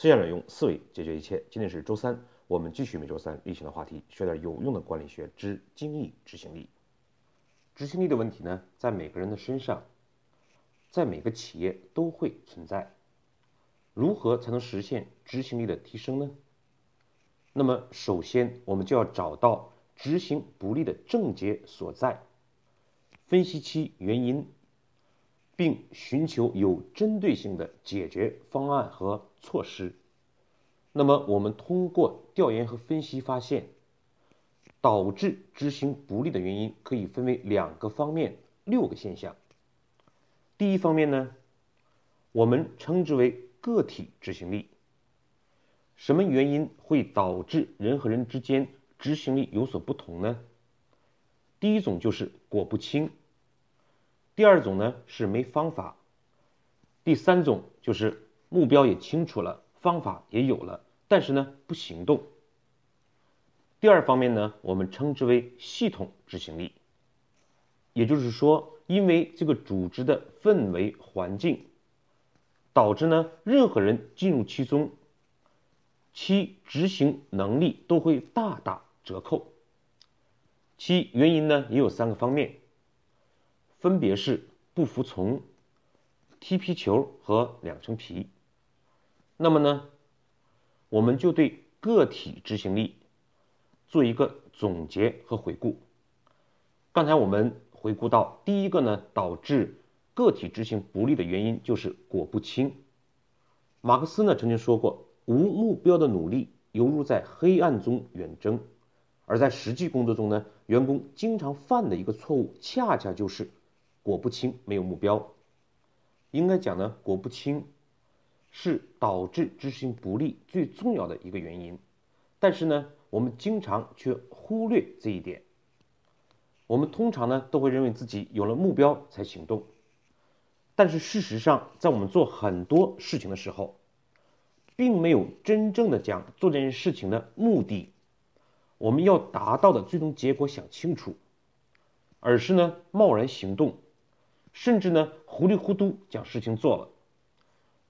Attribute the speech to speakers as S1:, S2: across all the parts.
S1: 思想者用思维解决一切。今天是周三，我们继续每周三例行的话题，学点有用的管理学之精益执行力。执行力的问题呢，在每个人的身上，在每个企业都会存在。如何才能实现执行力的提升呢？那么，首先我们就要找到执行不力的症结所在，分析其原因。并寻求有针对性的解决方案和措施。那么，我们通过调研和分析发现，导致执行不力的原因可以分为两个方面、六个现象。第一方面呢，我们称之为个体执行力。什么原因会导致人和人之间执行力有所不同呢？第一种就是果不清。第二种呢是没方法，第三种就是目标也清楚了，方法也有了，但是呢不行动。第二方面呢，我们称之为系统执行力，也就是说，因为这个组织的氛围环境，导致呢任何人进入其中，其执行能力都会大打折扣。其原因呢也有三个方面。分别是不服从、踢皮球和两层皮。那么呢，我们就对个体执行力做一个总结和回顾。刚才我们回顾到，第一个呢，导致个体执行不利的原因就是果不清。马克思呢曾经说过，无目标的努力犹如在黑暗中远征。而在实际工作中呢，员工经常犯的一个错误，恰恰就是。果不清，没有目标。应该讲呢，果不清是导致执行不力最重要的一个原因。但是呢，我们经常却忽略这一点。我们通常呢，都会认为自己有了目标才行动。但是事实上，在我们做很多事情的时候，并没有真正的将做这件事情的目的，我们要达到的最终结果想清楚，而是呢，贸然行动。甚至呢，糊里糊涂将事情做了，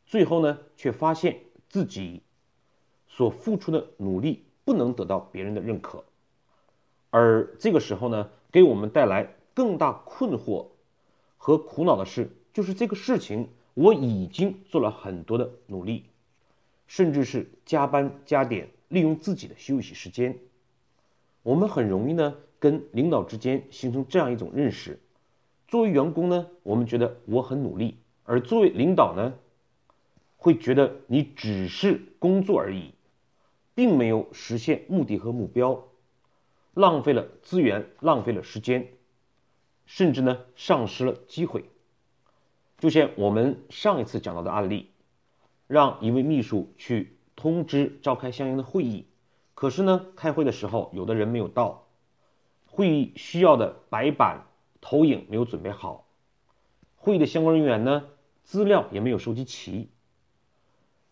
S1: 最后呢，却发现自己所付出的努力不能得到别人的认可，而这个时候呢，给我们带来更大困惑和苦恼的是，就是这个事情我已经做了很多的努力，甚至是加班加点，利用自己的休息时间，我们很容易呢，跟领导之间形成这样一种认识。作为员工呢，我们觉得我很努力；而作为领导呢，会觉得你只是工作而已，并没有实现目的和目标，浪费了资源，浪费了时间，甚至呢，丧失了机会。就像我们上一次讲到的案例，让一位秘书去通知召开相应的会议，可是呢，开会的时候有的人没有到，会议需要的白板。投影没有准备好，会议的相关人员呢，资料也没有收集齐。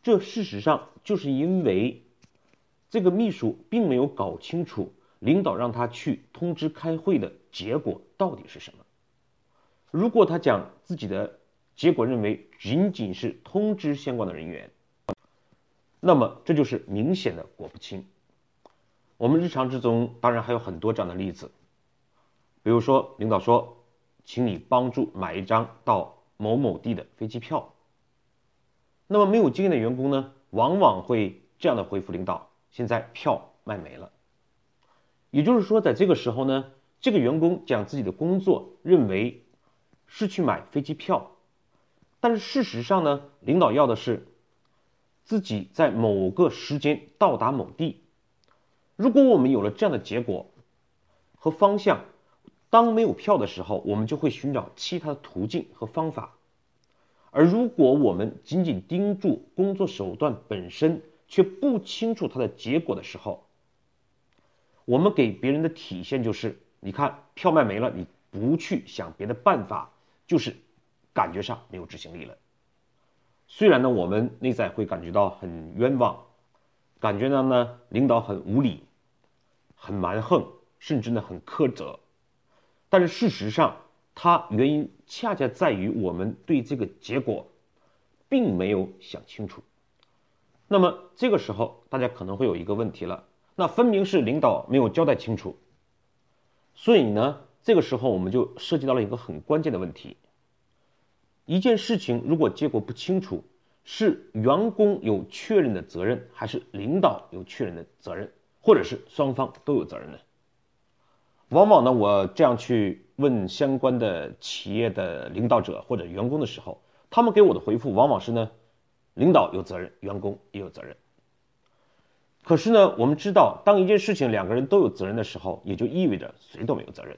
S1: 这事实上就是因为这个秘书并没有搞清楚领导让他去通知开会的结果到底是什么。如果他将自己的结果认为仅仅是通知相关的人员，那么这就是明显的果不清。我们日常之中当然还有很多这样的例子。比如说，领导说，请你帮助买一张到某某地的飞机票。那么没有经验的员工呢，往往会这样的回复领导：现在票卖没了。也就是说，在这个时候呢，这个员工将自己的工作认为是去买飞机票，但是事实上呢，领导要的是自己在某个时间到达某地。如果我们有了这样的结果和方向，当没有票的时候，我们就会寻找其他的途径和方法；而如果我们仅仅盯住工作手段本身，却不清楚它的结果的时候，我们给别人的体现就是：你看票卖没了，你不去想别的办法，就是感觉上没有执行力了。虽然呢，我们内在会感觉到很冤枉，感觉到呢领导很无理、很蛮横，甚至呢很苛责。但是事实上，它原因恰恰在于我们对这个结果并没有想清楚。那么这个时候大家可能会有一个问题了，那分明是领导没有交代清楚，所以呢，这个时候我们就涉及到了一个很关键的问题：一件事情如果结果不清楚，是员工有确认的责任，还是领导有确认的责任，或者是双方都有责任呢？往往呢，我这样去问相关的企业的领导者或者员工的时候，他们给我的回复往往是呢，领导有责任，员工也有责任。可是呢，我们知道，当一件事情两个人都有责任的时候，也就意味着谁都没有责任。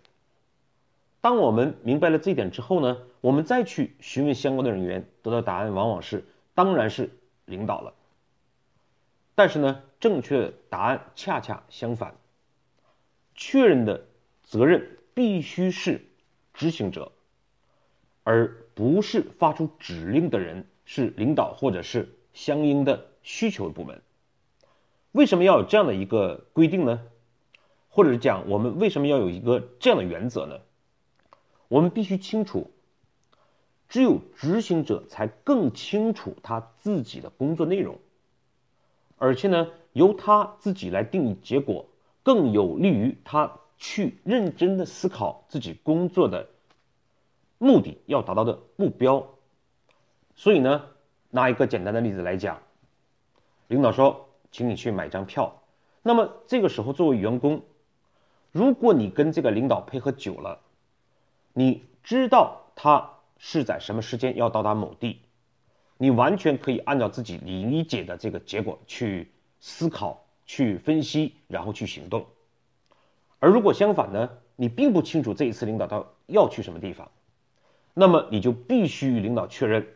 S1: 当我们明白了这一点之后呢，我们再去询问相关的人员，得到答案往往是，当然是领导了。但是呢，正确的答案恰恰相反，确认的。责任必须是执行者，而不是发出指令的人，是领导或者是相应的需求部门。为什么要有这样的一个规定呢？或者讲，我们为什么要有一个这样的原则呢？我们必须清楚，只有执行者才更清楚他自己的工作内容，而且呢，由他自己来定义结果，更有利于他。去认真的思考自己工作的目的要达到的目标，所以呢，拿一个简单的例子来讲，领导说，请你去买张票，那么这个时候作为员工，如果你跟这个领导配合久了，你知道他是在什么时间要到达某地，你完全可以按照自己理解的这个结果去思考、去分析，然后去行动。而如果相反呢？你并不清楚这一次领导到要去什么地方，那么你就必须与领导确认，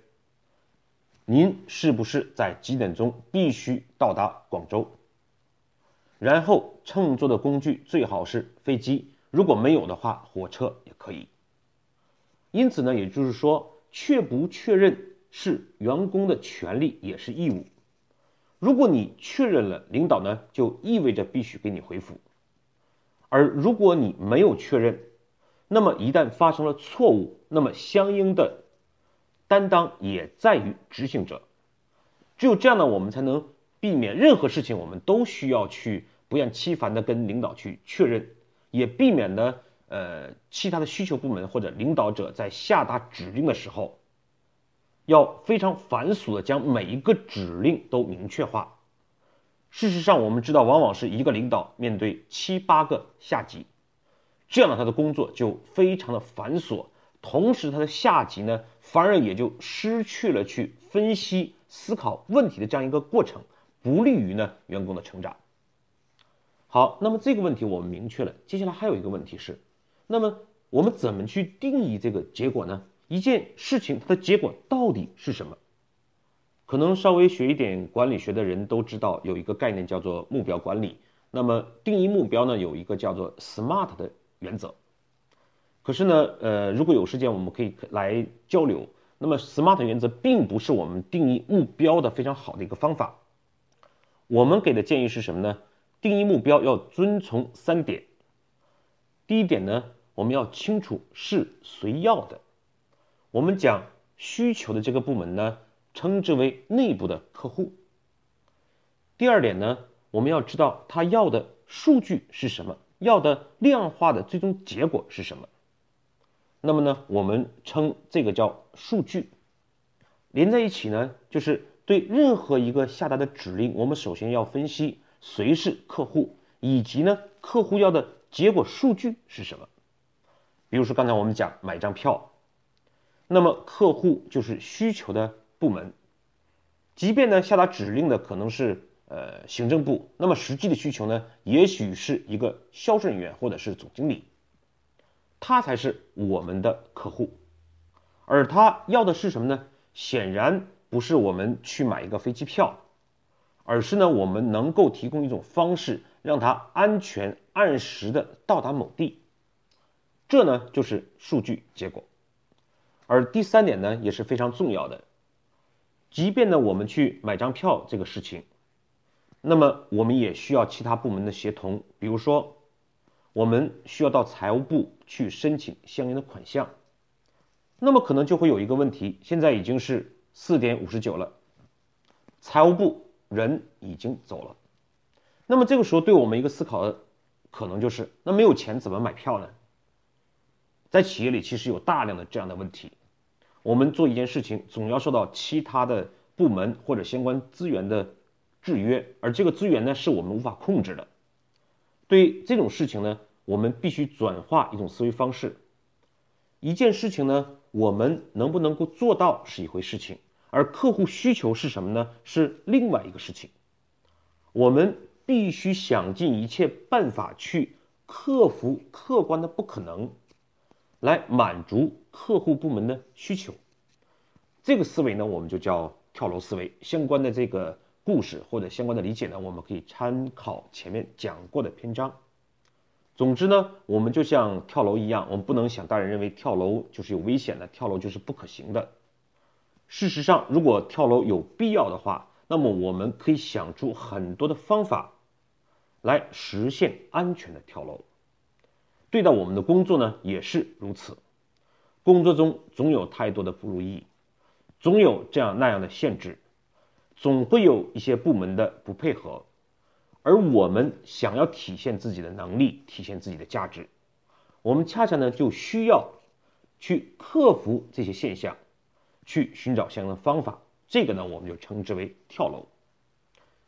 S1: 您是不是在几点钟必须到达广州？然后乘坐的工具最好是飞机，如果没有的话，火车也可以。因此呢，也就是说，确不确认是员工的权利，也是义务。如果你确认了，领导呢就意味着必须给你回复。而如果你没有确认，那么一旦发生了错误，那么相应的担当也在于执行者。只有这样呢，我们才能避免任何事情，我们都需要去不厌其烦的跟领导去确认，也避免呢，呃，其他的需求部门或者领导者在下达指令的时候，要非常繁琐的将每一个指令都明确化。事实上，我们知道，往往是一个领导面对七八个下级，这样的他的工作就非常的繁琐，同时他的下级呢，反而也就失去了去分析、思考问题的这样一个过程，不利于呢员工的成长。好，那么这个问题我们明确了，接下来还有一个问题是，那么我们怎么去定义这个结果呢？一件事情它的结果到底是什么？可能稍微学一点管理学的人都知道，有一个概念叫做目标管理。那么定义目标呢，有一个叫做 SMART 的原则。可是呢，呃，如果有时间，我们可以来交流。那么 SMART 原则并不是我们定义目标的非常好的一个方法。我们给的建议是什么呢？定义目标要遵从三点。第一点呢，我们要清楚是谁要的。我们讲需求的这个部门呢。称之为内部的客户。第二点呢，我们要知道他要的数据是什么，要的量化的最终结果是什么。那么呢，我们称这个叫数据。连在一起呢，就是对任何一个下达的指令，我们首先要分析谁是客户，以及呢，客户要的结果数据是什么。比如说刚才我们讲买张票，那么客户就是需求的。部门，即便呢下达指令的可能是呃行政部，那么实际的需求呢，也许是一个销售人员或者是总经理，他才是我们的客户，而他要的是什么呢？显然不是我们去买一个飞机票，而是呢我们能够提供一种方式，让他安全按时的到达某地，这呢就是数据结果。而第三点呢也是非常重要的。即便呢，我们去买张票这个事情，那么我们也需要其他部门的协同。比如说，我们需要到财务部去申请相应的款项，那么可能就会有一个问题：现在已经是四点五十九了，财务部人已经走了。那么这个时候，对我们一个思考的可能就是：那没有钱怎么买票呢？在企业里，其实有大量的这样的问题。我们做一件事情，总要受到其他的部门或者相关资源的制约，而这个资源呢，是我们无法控制的。对这种事情呢，我们必须转化一种思维方式。一件事情呢，我们能不能够做到是一回事情，而客户需求是什么呢？是另外一个事情。我们。必须想尽一切办法去克服客观的不可能，来满足客户部门的需求。这个思维呢，我们就叫跳楼思维。相关的这个故事或者相关的理解呢，我们可以参考前面讲过的篇章。总之呢，我们就像跳楼一样，我们不能想大人认为跳楼就是有危险的，跳楼就是不可行的。事实上，如果跳楼有必要的话，那么我们可以想出很多的方法。来实现安全的跳楼。对待我们的工作呢，也是如此。工作中总有太多的不如意，总有这样那样的限制，总会有一些部门的不配合，而我们想要体现自己的能力，体现自己的价值，我们恰恰呢就需要去克服这些现象，去寻找相应的方法。这个呢，我们就称之为跳楼。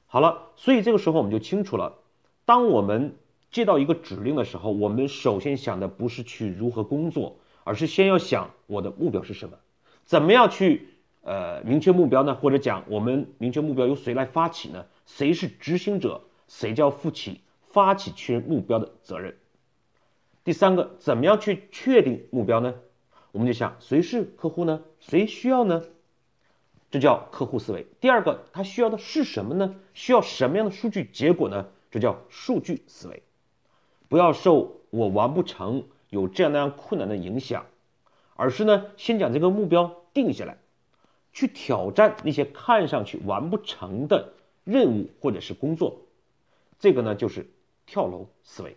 S1: 好了，所以这个时候我们就清楚了。当我们接到一个指令的时候，我们首先想的不是去如何工作，而是先要想我的目标是什么，怎么样去呃明确目标呢？或者讲我们明确目标由谁来发起呢？谁是执行者？谁叫负起发起确认目标的责任？第三个，怎么样去确定目标呢？我们就想谁是客户呢？谁需要呢？这叫客户思维。第二个，他需要的是什么呢？需要什么样的数据结果呢？这叫数据思维，不要受我完不成有这样那样困难的影响，而是呢，先将这个目标定下来，去挑战那些看上去完不成的任务或者是工作，这个呢就是跳楼思维。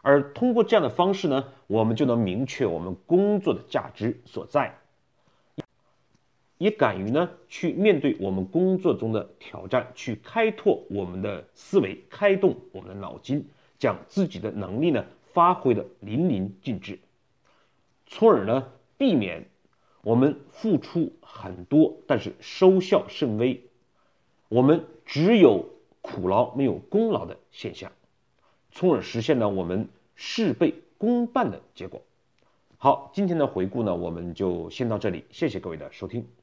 S1: 而通过这样的方式呢，我们就能明确我们工作的价值所在。也敢于呢去面对我们工作中的挑战，去开拓我们的思维，开动我们的脑筋，将自己的能力呢发挥的淋漓尽致，从而呢避免我们付出很多但是收效甚微，我们只有苦劳没有功劳的现象，从而实现了我们事倍功半的结果。好，今天的回顾呢我们就先到这里，谢谢各位的收听。